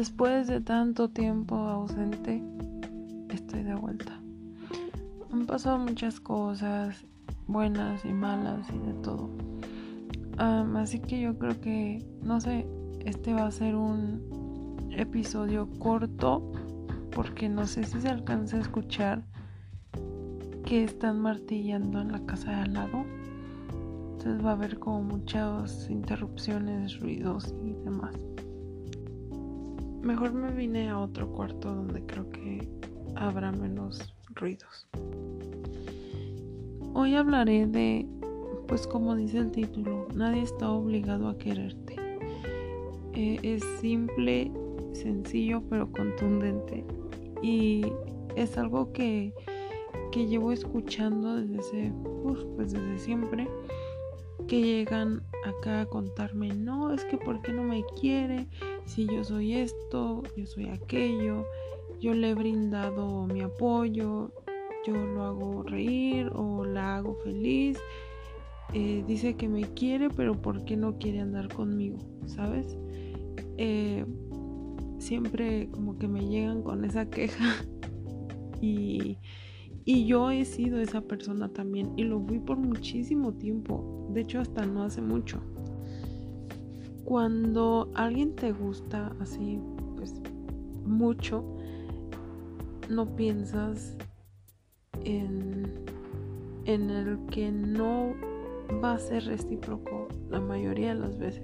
Después de tanto tiempo ausente, estoy de vuelta. Han pasado muchas cosas, buenas y malas y de todo. así que yo creo que, no sé, este va a ser un episodio corto porque no sé si se alcanza a escuchar que están martillando en la casa de al lado. Entonces va a haber como muchas interrupciones, ruidos y demás. Mejor me vine a otro cuarto donde creo que habrá menos ruidos. Hoy hablaré de, pues como dice el título, nadie está obligado a quererte. Eh, es simple, sencillo, pero contundente. Y es algo que, que llevo escuchando desde, pues desde siempre. Que llegan acá a contarme, no, es que ¿por qué no me quiere? Si yo soy esto, yo soy aquello, yo le he brindado mi apoyo, yo lo hago reír o la hago feliz. Eh, dice que me quiere, pero ¿por qué no quiere andar conmigo? ¿Sabes? Eh, siempre como que me llegan con esa queja y, y yo he sido esa persona también y lo fui por muchísimo tiempo, de hecho hasta no hace mucho. Cuando alguien te gusta así, pues mucho, no piensas en, en el que no va a ser recíproco la mayoría de las veces.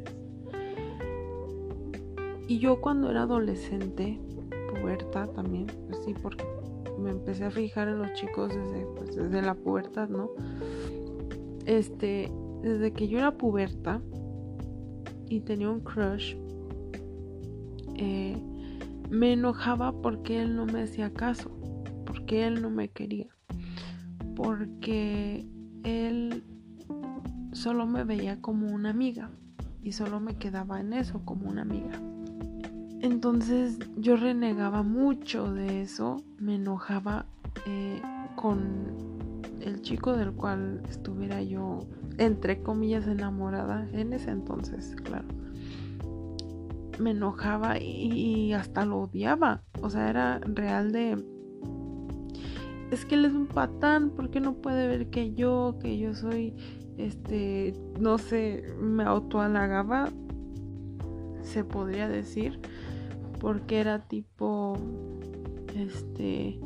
Y yo cuando era adolescente, puberta también, pues sí, porque me empecé a fijar en los chicos desde, pues, desde la pubertad, ¿no? Este, desde que yo era puberta y tenía un crush, eh, me enojaba porque él no me hacía caso, porque él no me quería, porque él solo me veía como una amiga y solo me quedaba en eso, como una amiga. Entonces yo renegaba mucho de eso, me enojaba eh, con el chico del cual estuviera yo, entre comillas, enamorada en ese entonces, claro. Me enojaba y, hasta lo odiaba. O sea, era real de... Es que él es un patán, ¿por qué no puede ver que yo, que yo soy, este, no sé, me autoalagaba, se podría decir porque era tipo, este,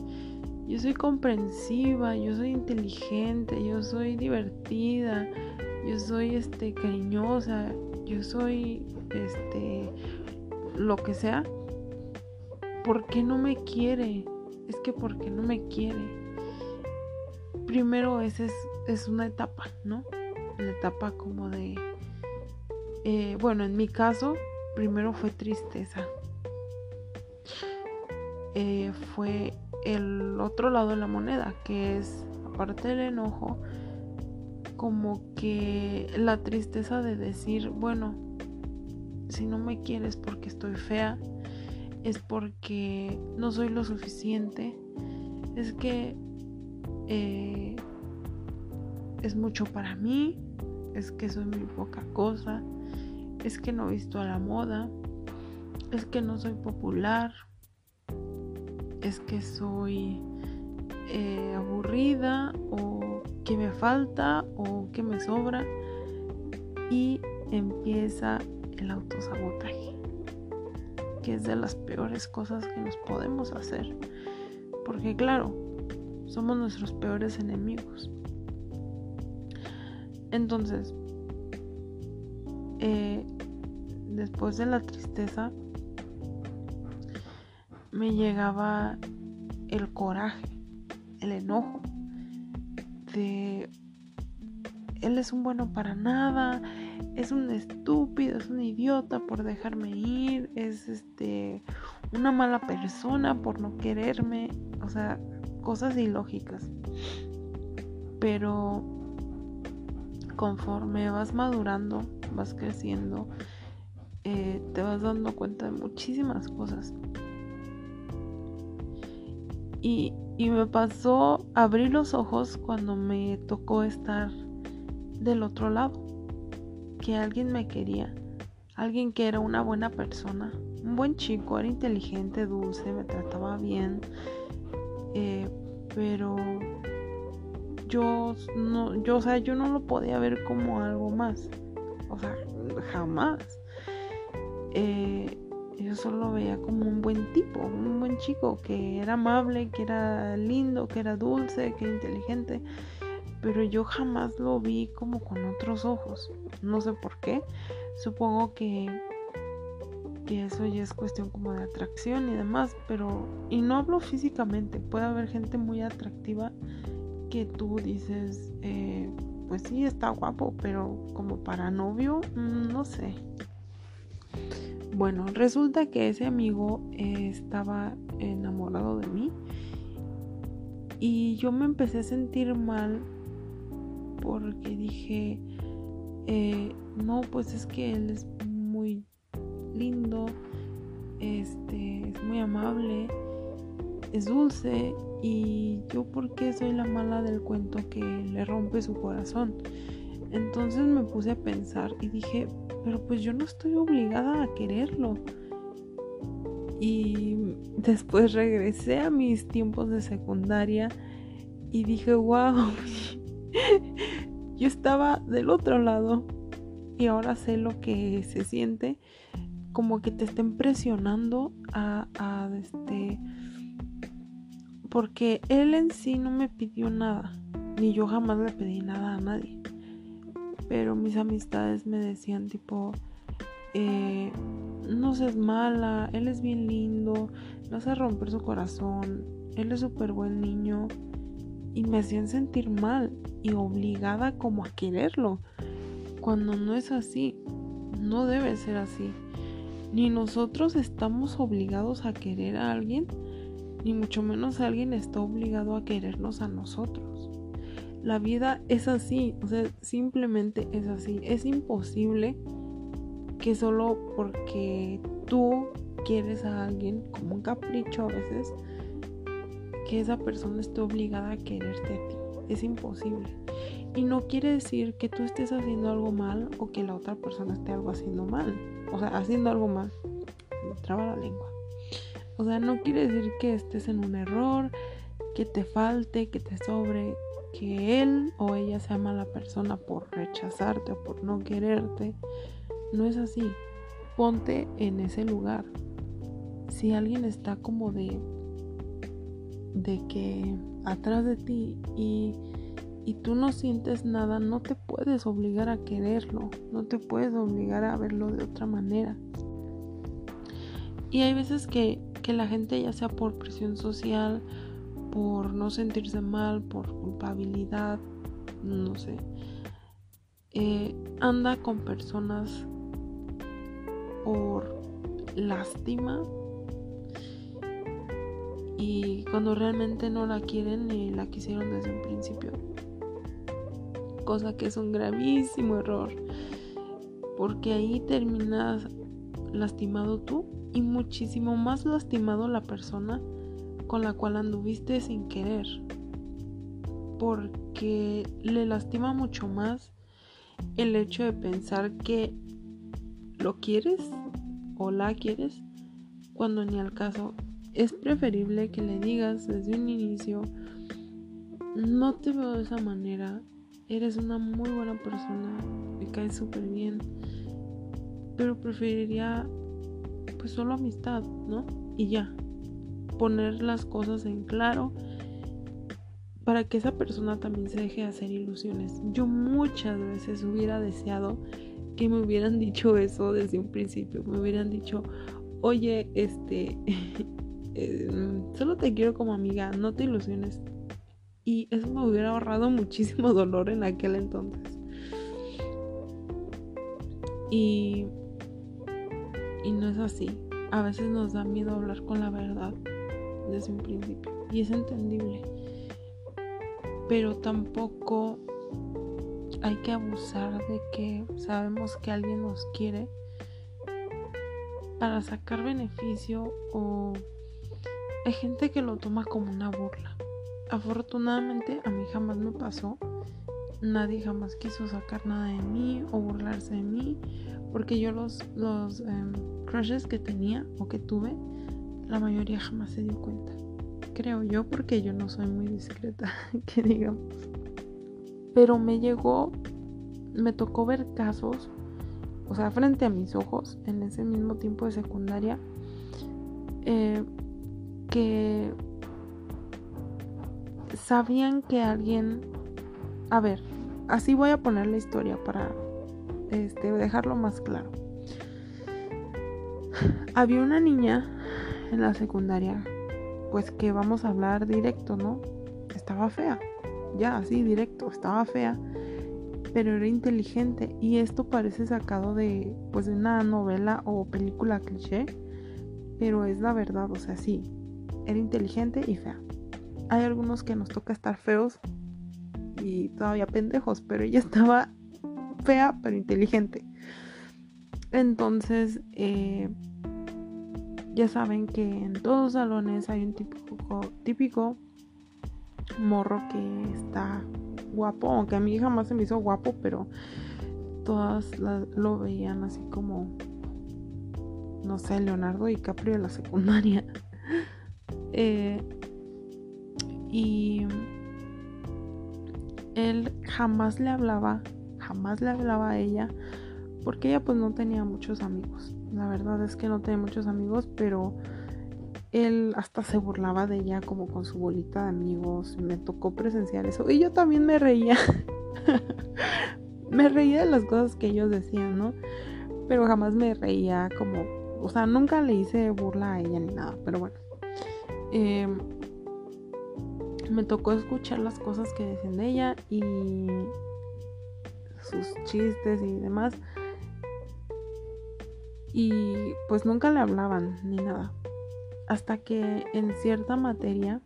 yo soy comprensiva, yo soy inteligente, yo soy divertida, yo soy, este, cariñosa, yo soy, este, lo que sea. ¿Por qué no me quiere? Es que ¿por qué no me quiere? Primero esa es, es una etapa, ¿no? Una etapa como de... Eh, bueno, en mi caso, primero fue tristeza. Eh, fue el otro lado de la moneda, que es, aparte del enojo, como que la tristeza de decir, bueno, si no me quieres porque estoy fea, es porque no soy lo suficiente, es que eh, es mucho para mí, es que soy muy poca cosa, es que no he visto a la moda, es que no soy popular, es que soy eh, aburrida o que me falta o que me sobra y empieza el autosabotaje que es de las peores cosas que nos podemos hacer. Porque claro somos nuestros peores enemigos. Entonces eh, después de la tristeza me llegaba el coraje, el enojo de él es un bueno para nada, es un estúpido, es un idiota por dejarme ir, es este una mala persona por no quererme, o sea, cosas ilógicas. Pero conforme vas madurando, vas creciendo, eh, te vas dando cuenta de muchísimas cosas. Y, me pasó abrir los ojos cuando me tocó estar del otro lado. Que alguien me quería. Alguien que era una buena persona. un buen chico, era inteligente, dulce, me trataba bien, eh, pero yo no, yo, o sea, yo no lo podía ver como algo más, o sea, jamás. Eh, yo solo lo veía como un buen tipo, un buen chico que era amable, que era lindo, que era dulce, que era inteligente, pero yo jamás lo vi como con otros ojos. No sé por qué. Supongo que que eso ya es cuestión como de atracción y demás, pero y no hablo físicamente, puede haber gente muy atractiva que tú dices, eh, pues sí, está guapo, pero como para novio, mm, no sé. Bueno, resulta que ese amigo eh, estaba enamorado de mí y yo me empecé a sentir mal porque dije, eh, no, pues es que él es muy lindo, este, es muy amable, es dulce y yo porque soy la mala del cuento que le rompe su corazón. Entonces me puse a pensar y dije, pero pues yo no estoy obligada a quererlo. Y después regresé a mis tiempos de secundaria y dije, wow, yo estaba del otro lado y ahora sé lo que se siente como que te estén presionando a, a este porque él en sí no me pidió nada ni yo jamás le pedí nada a nadie pero mis amistades me decían tipo, eh, no seas mala, él es bien lindo, no vas romper su corazón, él es súper buen niño. Y me hacían sentir mal y obligada como a quererlo. Cuando no es así, no debe ser así. Ni nosotros estamos obligados a querer a alguien, ni mucho menos alguien está obligado a querernos a nosotros. La vida es así, o sea, simplemente es así. Es imposible que solo porque tú quieres a alguien, como un capricho a veces, que esa persona esté obligada a quererte a ti. Es imposible. Y no quiere decir que tú estés haciendo algo mal o que la otra persona esté algo haciendo mal. O sea, haciendo algo mal. Traba la lengua. O sea, no quiere decir que estés en un error, que te falte, que te sobre, que él o ella sea mala persona por rechazarte o por no quererte. No es así. Ponte en ese lugar. Si alguien está como de de que atrás de ti y, y tú no sientes nada, no te puedes obligar a quererlo, no te puedes obligar a verlo de otra manera. Y hay veces que, que la gente, ya sea por presión social por no sentirse mal, por culpabilidad, no sé. Eh, anda con personas por lástima y cuando realmente no la quieren ni la quisieron desde un principio. Cosa que es un gravísimo error. Porque ahí terminas lastimado tú y muchísimo más lastimado la persona con la cual anduviste sin querer. Porque le lastima mucho más el hecho de pensar que lo quieres o la quieres cuando ni al caso. Es preferible que le digas desde un inicio, no te veo de esa manera, eres una muy buena persona, me caes súper bien, pero preferiría pues solo amistad, ¿no? Y ya, poner las cosas en claro para que esa persona también se deje de hacer ilusiones. Yo muchas veces hubiera deseado que me hubieran dicho eso desde un principio, me hubieran dicho, oye, este, eh, solo te quiero como amiga, no te ilusiones. Y eso me hubiera ahorrado muchísimo dolor en aquel entonces. Y, y no es así. A veces nos da miedo hablar con la verdad desde un principio. Y es entendible. Pero tampoco hay que abusar de que sabemos que alguien nos quiere para sacar beneficio o hay gente que lo toma como una burla. Afortunadamente a mí jamás me pasó nadie jamás quiso sacar nada de mí o burlarse de mí, porque yo los, los em, crushes que tenía o que tuve, la mayoría jamás se dio cuenta. Creo yo, porque yo no soy muy discreta, que digamos. Pero me llegó, me tocó ver casos, o sea, frente a mis ojos, en ese mismo tiempo de secundaria, eh, que sabían que alguien... A ver, así voy a poner la historia para este, dejarlo más claro. Había una niña en la secundaria, pues que vamos a hablar directo, ¿no? Estaba fea, ya así directo, estaba fea, pero era inteligente y esto parece sacado de pues de una novela o película cliché, pero es la verdad, o sea, sí, era inteligente y fea hay algunos que nos toca estar feos y todavía pendejos, pero ella estaba fea pero inteligente. Entonces, eh, ya saben que en todos los salones hay un típico, típico morro que está guapo, aunque a mí jamás se me hizo guapo, pero todas lo veían así como, no sé, Leonardo DiCaprio de la secundaria. eh, y él jamás le hablaba, jamás le hablaba a ella, porque ella pues no tenía muchos amigos. La verdad es que no tenía muchos amigos, pero él hasta se burlaba de ella como con su bolita de amigos. Me tocó presenciar eso. Y yo también me reía. me reía de las cosas que ellos decían, ¿no? Pero jamás me reía como... O sea, nunca le hice burla a ella ni nada. Pero bueno. Eh, me tocó escuchar las cosas que decían de ella y sus chistes y demás. Y pues nunca le hablaban ni nada. Hasta que en cierta materia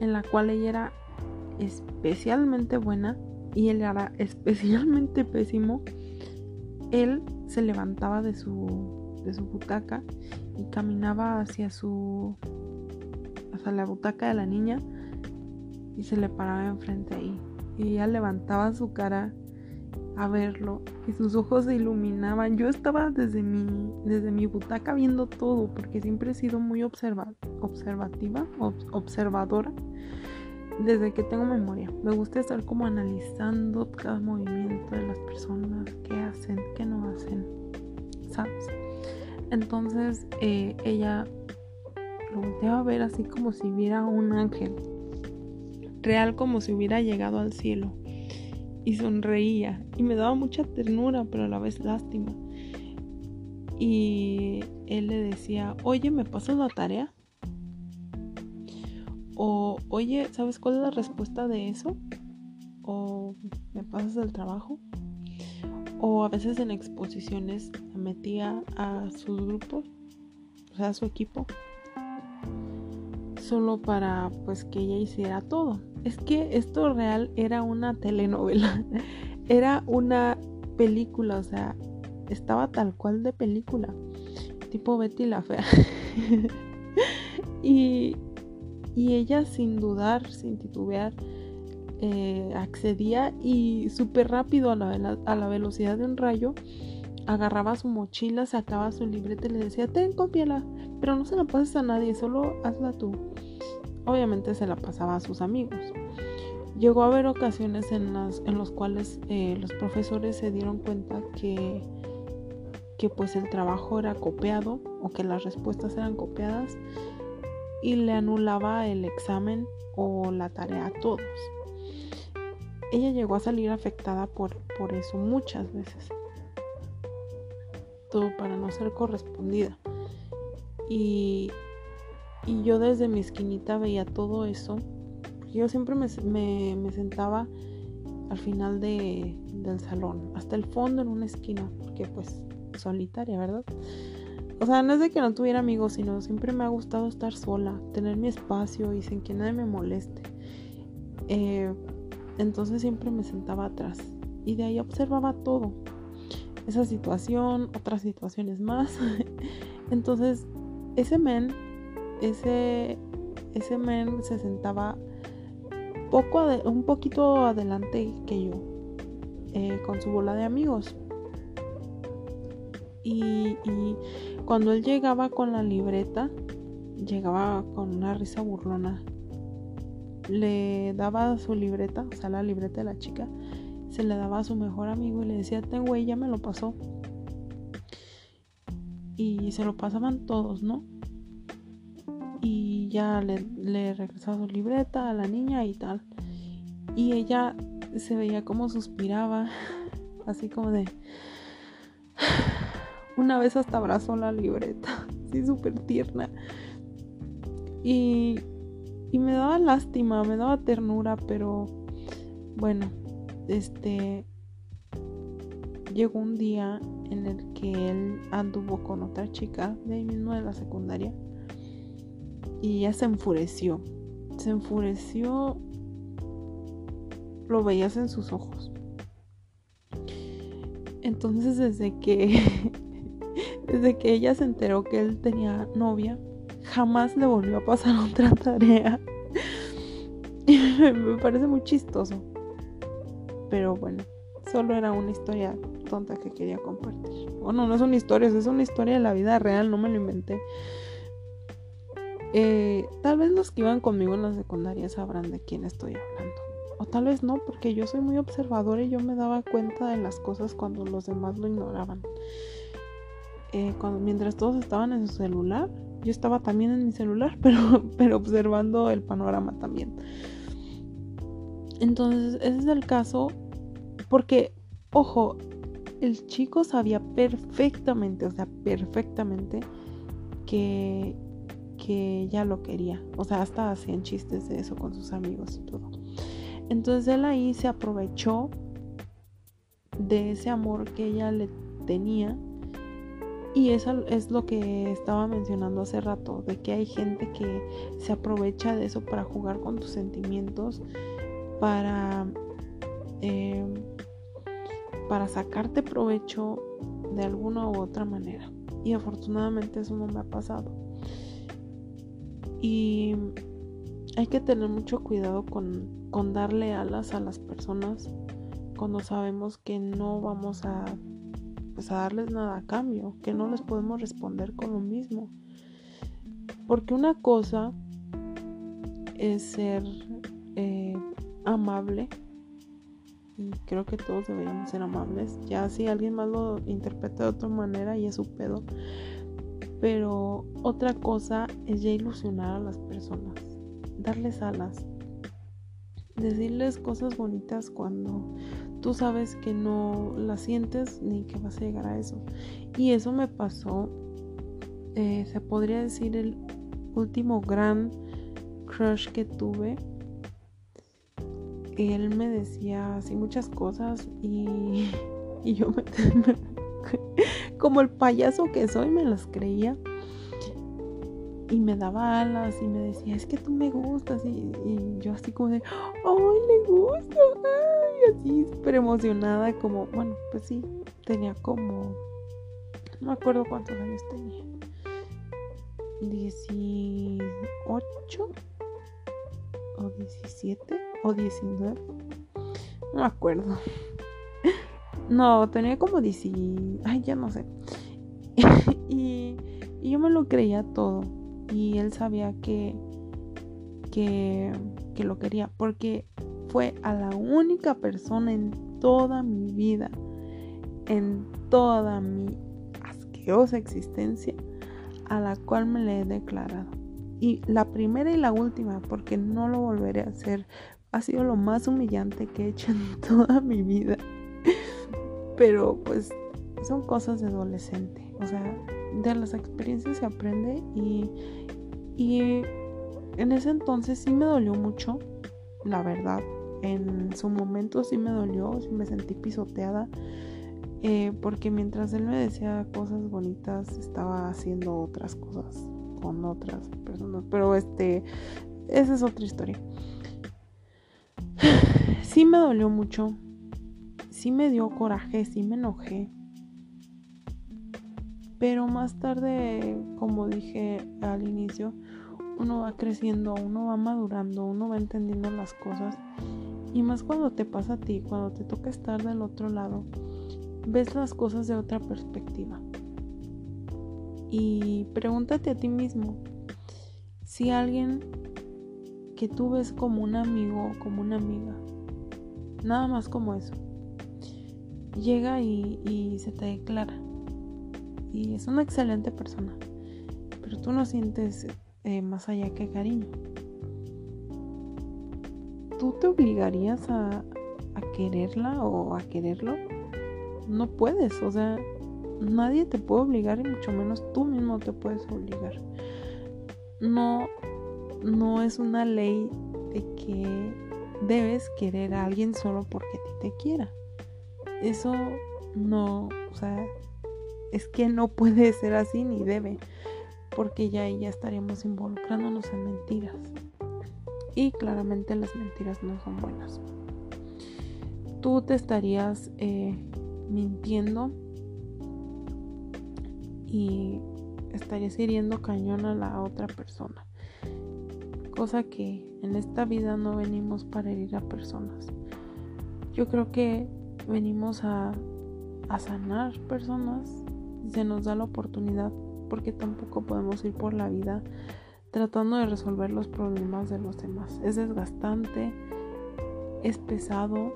en la cual ella era especialmente buena y él era especialmente pésimo, él se levantaba de su, de su butaca y caminaba hacia su a la butaca de la niña y se le paraba enfrente ahí. Y ella levantaba su cara a verlo y sus ojos se iluminaban. Yo estaba desde mi, desde mi butaca viendo todo porque siempre he sido muy observa, observativa, observadora desde que tengo memoria. Me gusta estar como analizando cada movimiento de las personas, qué hacen, qué no hacen, ¿sabes? Entonces eh, ella lo volteaba a ver así como si viera un ángel, real como si hubiera llegado al cielo. Y sonreía y me daba mucha ternura, pero a la vez lástima. Y él le decía, oye, ¿me pasas la tarea? O, oye, ¿sabes cuál es la respuesta de eso? O, ¿me pasas el trabajo? O a veces en exposiciones metía a sus grupos, o sea, a su equipo, solo para pues que ella hiciera todo. Es que esto real era una telenovela, era una película, o sea, estaba tal cual de película, tipo Betty la Fea. y, y ella sin dudar, sin titubear, eh, accedía y súper rápido a la, a la velocidad de un rayo agarraba su mochila, sacaba su libreta y le decía, ten, cópiala, pero no se la pases a nadie, solo hazla tú. Obviamente se la pasaba a sus amigos. Llegó a haber ocasiones en las en los cuales eh, los profesores se dieron cuenta que, que pues el trabajo era copiado o que las respuestas eran copiadas y le anulaba el examen o la tarea a todos. Ella llegó a salir afectada por, por eso muchas veces para no ser correspondida. Y, y yo desde mi esquinita veía todo eso. yo siempre me, sentaba al final de, del salón, hasta el fondo en una esquina, porque pues solitaria, ¿verdad? O sea, no es de que no tuviera amigos, sino siempre me ha gustado estar sola, tener mi espacio y sin que nadie me moleste. Eh, entonces siempre me sentaba atrás y de ahí observaba todo esa situación, otras situaciones más. Entonces, ese men, ese, ese men se sentaba poco un poquito adelante que yo, eh, con su bola de amigos. Y, y, cuando él llegaba con la libreta, llegaba con una risa burlona. Le daba su libreta, o sea, la libreta de la chica, se le daba a su mejor amigo y le decía, ten güey, ya me lo pasó. Y se lo pasaban todos, ¿no? Y ya le, le regresaba su libreta a la niña y tal. Y ella se veía como suspiraba, así como de... Una vez hasta abrazó la libreta, así súper tierna. Y, y me daba lástima, me daba ternura, pero bueno, este llegó un día en el que él anduvo con otra chica de ahí mismo de la secundaria y ella se enfureció. Se enfureció, lo veías en sus ojos. Entonces desde que desde que ella se enteró que él tenía novia, jamás le volvió a pasar otra tarea. me parece muy chistoso. Pero bueno, solo era una historia tonta que quería compartir. Bueno, no es una historia, es una historia de la vida real, no me lo inventé. Eh, tal vez los que iban conmigo en la secundaria sabrán de quién estoy hablando. O tal vez no, porque yo soy muy observadora y yo me daba cuenta de las cosas cuando los demás lo ignoraban. Eh, cuando, mientras todos estaban en su celular, yo estaba también en mi celular, pero, pero observando el panorama también. Entonces, ese es el caso porque, ojo, el chico sabía perfectamente, o sea, perfectamente que, que ella lo quería. O sea, hasta hacían chistes de eso con sus amigos y todo. Entonces él ahí se aprovechó de ese amor que ella le tenía. Y eso es lo que estaba mencionando hace rato, de que hay gente que se aprovecha de eso para jugar con tus sentimientos, para eh, para sacarte provecho de alguna u otra manera. Y afortunadamente eso no me ha pasado. Y hay que tener mucho cuidado con, con darle alas a las personas cuando sabemos que no vamos a, pues a darles nada a cambio, que no les podemos responder con lo mismo. Porque una cosa es ser eh, amable y creo que todos deberíamos ser amables. Ya si alguien más lo interpreta de otra manera y es su pedo. Pero otra cosa es ya ilusionar a las personas, darles alas, decirles cosas bonitas cuando tú sabes que no las sientes ni que vas a llegar a eso. Y eso me pasó, eh, se podría decir, el último gran crush que tuve él me decía así muchas cosas y, yo me, como el payaso que soy me las creía y me daba alas y me decía es que tú me gustas y, yo así como de ay le gusto ay así súper emocionada como bueno pues sí tenía como no me acuerdo cuántos años tenía 18 o 17 o 19. No me acuerdo. No, tenía como 10. Ay, ya no sé. y, yo me lo creía todo. Y él sabía que, que, que lo quería. Porque fue a la única persona en toda mi vida, en toda mi asquerosa existencia, a la cual me le he declarado. Y la primera y la última, porque no lo volveré a hacer. Ha sido lo más humillante que he hecho en toda mi vida. Pero pues son cosas de adolescente. O sea, de las experiencias se aprende y, y en ese entonces sí me dolió mucho, la verdad. En su momento sí me dolió, sí me sentí pisoteada. Eh, porque mientras él me decía cosas bonitas, estaba haciendo otras cosas con otras personas. Pero este, esa es otra historia. Sí me dolió mucho. Sí me dio coraje, sí me enojé. Pero más tarde, como dije al inicio, uno va creciendo, uno va madurando, uno va entendiendo las cosas. Y más cuando te pasa a ti, cuando te toca estar del otro lado, ves las cosas de otra perspectiva. Y pregúntate a ti mismo, si alguien que tú ves como un amigo o como una amiga, nada más como eso, llega y, se te declara, y es una excelente persona, pero tú no sientes eh, más allá que cariño. ¿Tú te obligarías a, quererla o a quererlo? No puedes, o sea, nadie te puede obligar y mucho menos tú mismo te puedes obligar. No, no es una ley de que debes querer a alguien solo porque a ti te quiera. Eso no, o sea, es que no puede ser así ni debe, porque ya ahí ya estaríamos involucrándonos en mentiras. Y claramente las mentiras no son buenas. Tú te estarías eh, mintiendo y estarías hiriendo cañón a la otra persona. Cosa que en esta vida no venimos para herir a personas. Yo creo que venimos a, a sanar personas. Se nos da la oportunidad porque tampoco podemos ir por la vida tratando de resolver los problemas de los demás. Es desgastante, es pesado,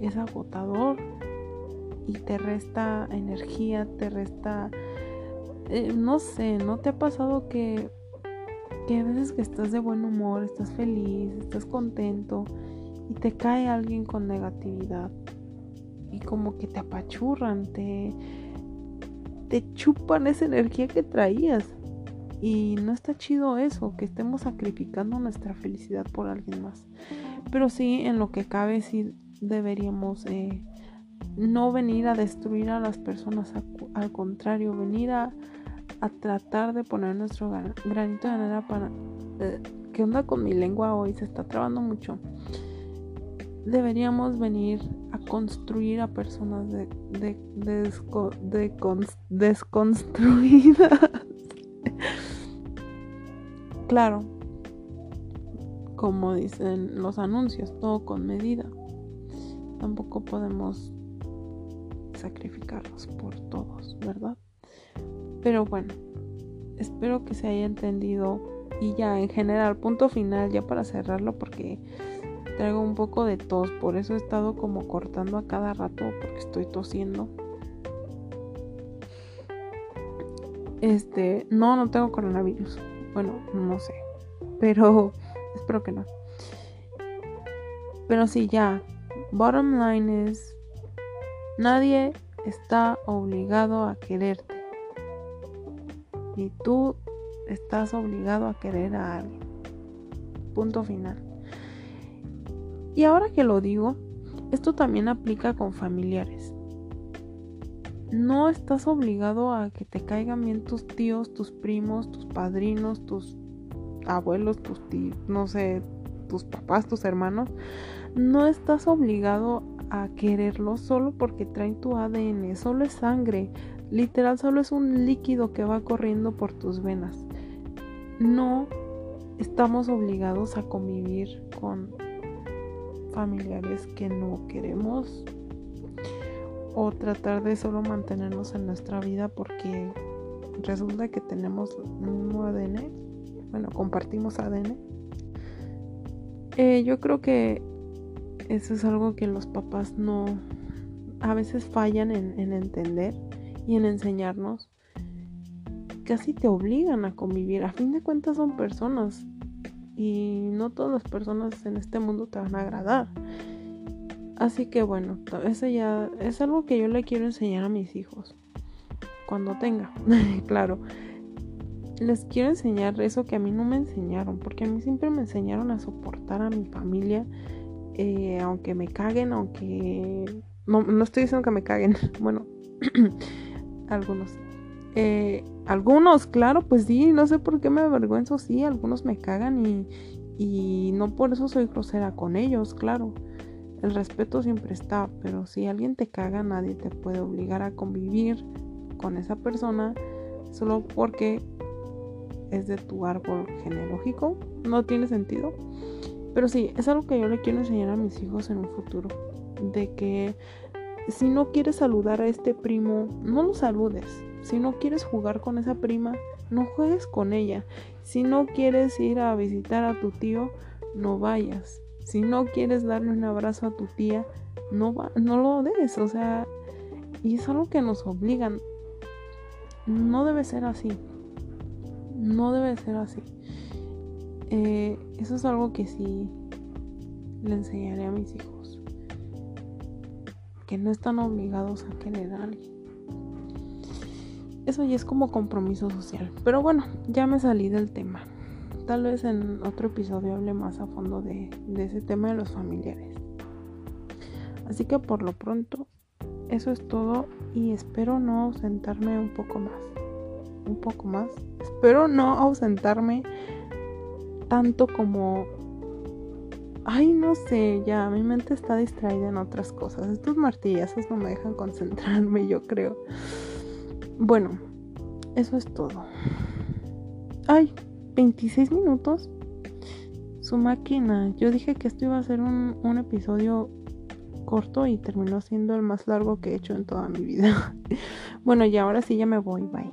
es agotador y te resta energía, te resta... Eh, no sé, ¿no te ha pasado que, que a veces que estás de buen humor, estás feliz, estás contento y te cae alguien con negatividad y como que te apachurran, te, te chupan esa energía que traías? Y no está chido eso, que estemos sacrificando nuestra felicidad por alguien más. Pero sí, en lo que cabe, sí deberíamos eh, no venir a destruir a las personas, al contrario, venir a, tratar de poner nuestro granito de arena para... Eh, ¿Qué onda con mi lengua hoy? Se está trabando mucho. Deberíamos venir a construir a personas de, de, desconstruidas. claro, como dicen los anuncios, todo con medida. Tampoco podemos sacrificarlos por todos, ¿verdad? Pero bueno, espero que se haya entendido y ya en general, punto final, ya para cerrarlo porque traigo un poco de tos, por eso he estado como cortando a cada rato porque estoy tosiendo. Este, no, no tengo coronavirus. Bueno, no sé, pero espero que no. Pero sí, ya. Bottom line es Nadie está obligado a quererte. Ni tú estás obligado a querer a alguien. Punto final. Y ahora que lo digo, esto también aplica con familiares. No estás obligado a que te caigan bien tus tíos, tus primos, tus padrinos, tus abuelos, tus tíos, no sé, tus papás, tus hermanos. No estás obligado a quererlo solo porque traen tu ADN, solo es sangre, literal solo es un líquido que va corriendo por tus venas. No estamos obligados a convivir con familiares que no queremos o tratar de solo mantenernos en nuestra vida porque resulta que tenemos un ADN, bueno, compartimos ADN. Eh, yo creo que eso es algo que los papás no, a veces fallan en, entender y en enseñarnos. Casi te obligan a convivir. A fin de cuentas son personas y no todas las personas en este mundo te van a agradar. Así que bueno, eso ya es algo que yo le quiero enseñar a mis hijos. Cuando tenga, claro. Les quiero enseñar eso que a mí no me enseñaron, porque a mí siempre me enseñaron a soportar a mi familia eh, aunque me caguen, aunque... No, no estoy diciendo que me caguen, bueno, algunos. Eh, algunos, claro, pues sí, no sé por qué me avergüenzo, sí, algunos me cagan y, y no por eso soy grosera con ellos, claro. El respeto siempre está, pero si alguien te caga, nadie te puede obligar a convivir con esa persona solo porque es de tu árbol genealógico. No tiene sentido. Pero sí, es algo que yo le quiero enseñar a mis hijos en un futuro. De que si no quieres saludar a este primo, no lo saludes. Si no quieres jugar con esa prima, no juegues con ella. Si no quieres ir a visitar a tu tío, no vayas. Si no quieres darle un abrazo a tu tía, no, va, no lo des. O sea, y es algo que nos obligan. No debe ser así. No debe ser así. Eh, eso es algo que sí le enseñaré a mis hijos. Que no están obligados a querer a alguien. Eso ya es como compromiso social. Pero bueno, ya me salí del tema. Tal vez en otro episodio hable más a fondo de, de ese tema de los familiares. Así que por lo pronto, eso es todo y espero no ausentarme un poco más. Un poco más. Espero no ausentarme tanto como... Ay, no sé, ya mi mente está distraída en otras cosas. Estos martillazos no me dejan concentrarme, yo creo. Bueno, eso es todo. Ay, 26 minutos. Su máquina. Yo dije que esto iba a ser un, un episodio corto y terminó siendo el más largo que he hecho en toda mi vida. bueno, y ahora sí ya me voy. Bye.